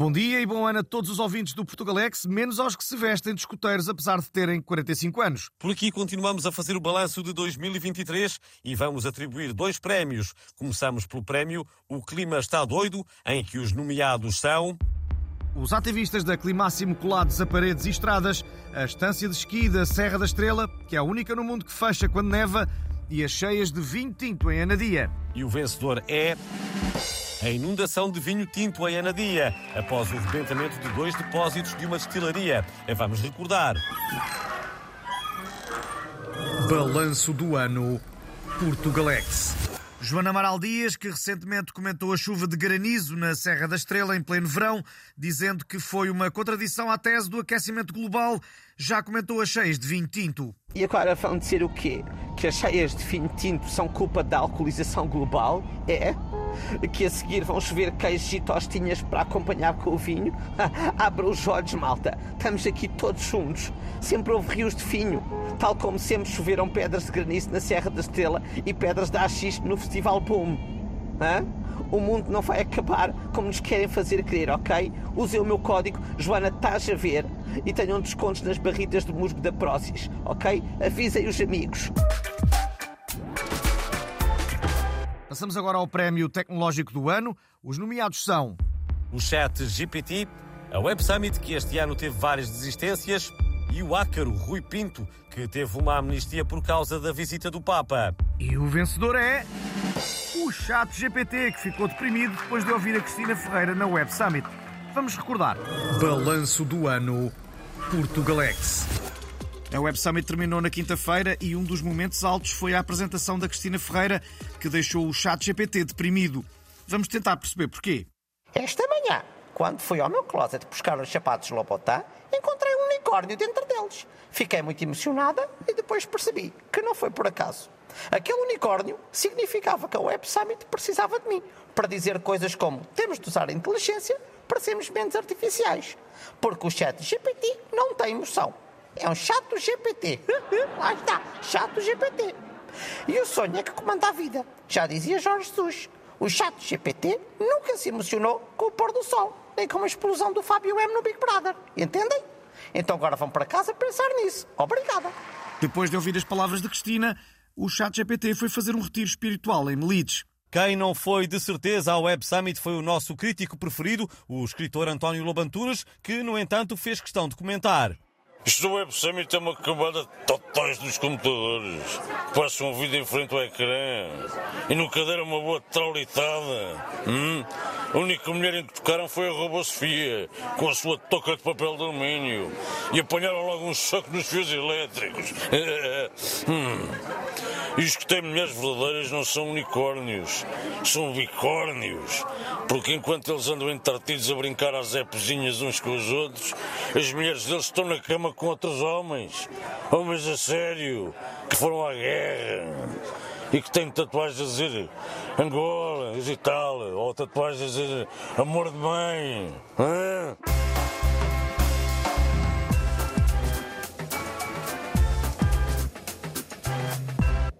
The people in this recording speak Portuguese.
Bom dia e bom ano a todos os ouvintes do Portugalex, menos aos que se vestem de escuteiros, apesar de terem 45 anos. Por aqui continuamos a fazer o balanço de 2023 e vamos atribuir dois prémios. Começamos pelo prémio O Clima Está Doido, em que os nomeados são. Os ativistas da Climáximo colados a paredes e estradas, a estância de esqui da Serra da Estrela, que é a única no mundo que fecha quando neva, e as cheias de vinho tinto em Anadia. E o vencedor é. A inundação de vinho tinto em Anadia, após o rebentamento de dois depósitos de uma destilaria. Vamos recordar. Balanço do ano Portugalex. Joana Amaral Dias, que recentemente comentou a chuva de granizo na Serra da Estrela em pleno verão, dizendo que foi uma contradição à tese do aquecimento global, já comentou as cheias de vinho tinto. E agora vão dizer o quê? Que as cheias de vinho tinto são culpa da alcoolização global? É? que a seguir vão chover queijos e tostinhas para acompanhar com o vinho. Abra os olhos, malta. Estamos aqui todos juntos. Sempre houve rios de vinho, tal como sempre choveram pedras de granizo na Serra da Estrela e pedras de AX no Festival Boom. O mundo não vai acabar como nos querem fazer crer, ok? Usem o meu código Joana Estás a ver e tenham descontos nas barritas de musgo da Prozis, ok? Avisem os amigos. Passamos agora ao prémio tecnológico do ano. Os nomeados são o Chat GPT, a Web Summit, que este ano teve várias desistências, e o Ácaro Rui Pinto, que teve uma amnistia por causa da visita do Papa. E o vencedor é o Chat GPT, que ficou deprimido depois de ouvir a Cristina Ferreira na Web Summit. Vamos recordar. Balanço do ano Portugalex. A Web Summit terminou na quinta-feira e um dos momentos altos foi a apresentação da Cristina Ferreira, que deixou o chat GPT deprimido. Vamos tentar perceber porquê. Esta manhã, quando fui ao meu closet buscar os sapatos Lobotin, encontrei um unicórnio dentro deles. Fiquei muito emocionada e depois percebi que não foi por acaso. Aquele unicórnio significava que a Web Summit precisava de mim para dizer coisas como temos de usar a inteligência para sermos menos artificiais. Porque o chat GPT não tem emoção. É um chato GPT. Lá está, chato GPT. E o sonho é que comanda a vida. Já dizia Jorge Jesus. O chato GPT nunca se emocionou com o pôr do sol, nem com a explosão do Fábio M no Big Brother. Entendem? Então agora vão para casa pensar nisso. Obrigada. Depois de ouvir as palavras de Cristina, o chat GPT foi fazer um retiro espiritual em Melides. Quem não foi de certeza ao Web Summit foi o nosso crítico preferido, o escritor António Lobanturas, que, no entanto, fez questão de comentar. Isto do Web Summit é uma camada de totóis dos computadores passam a vida em frente ao ecrã e nunca deram uma boa traulitada. Hum? A única mulher em que tocaram foi a Robô Sofia, com a sua toca de papel de alumínio, e apanharam logo um choque nos fios elétricos. hum. E os que têm mulheres verdadeiras não são unicórnios, são bicórnios. Porque enquanto eles andam entretidos a brincar às épozinhas uns com os outros, as mulheres deles estão na cama com outros homens. Homens a sério, que foram à guerra e que têm tatuagens a dizer Angola e tal, ou tatuagens a dizer amor de mãe. Hã?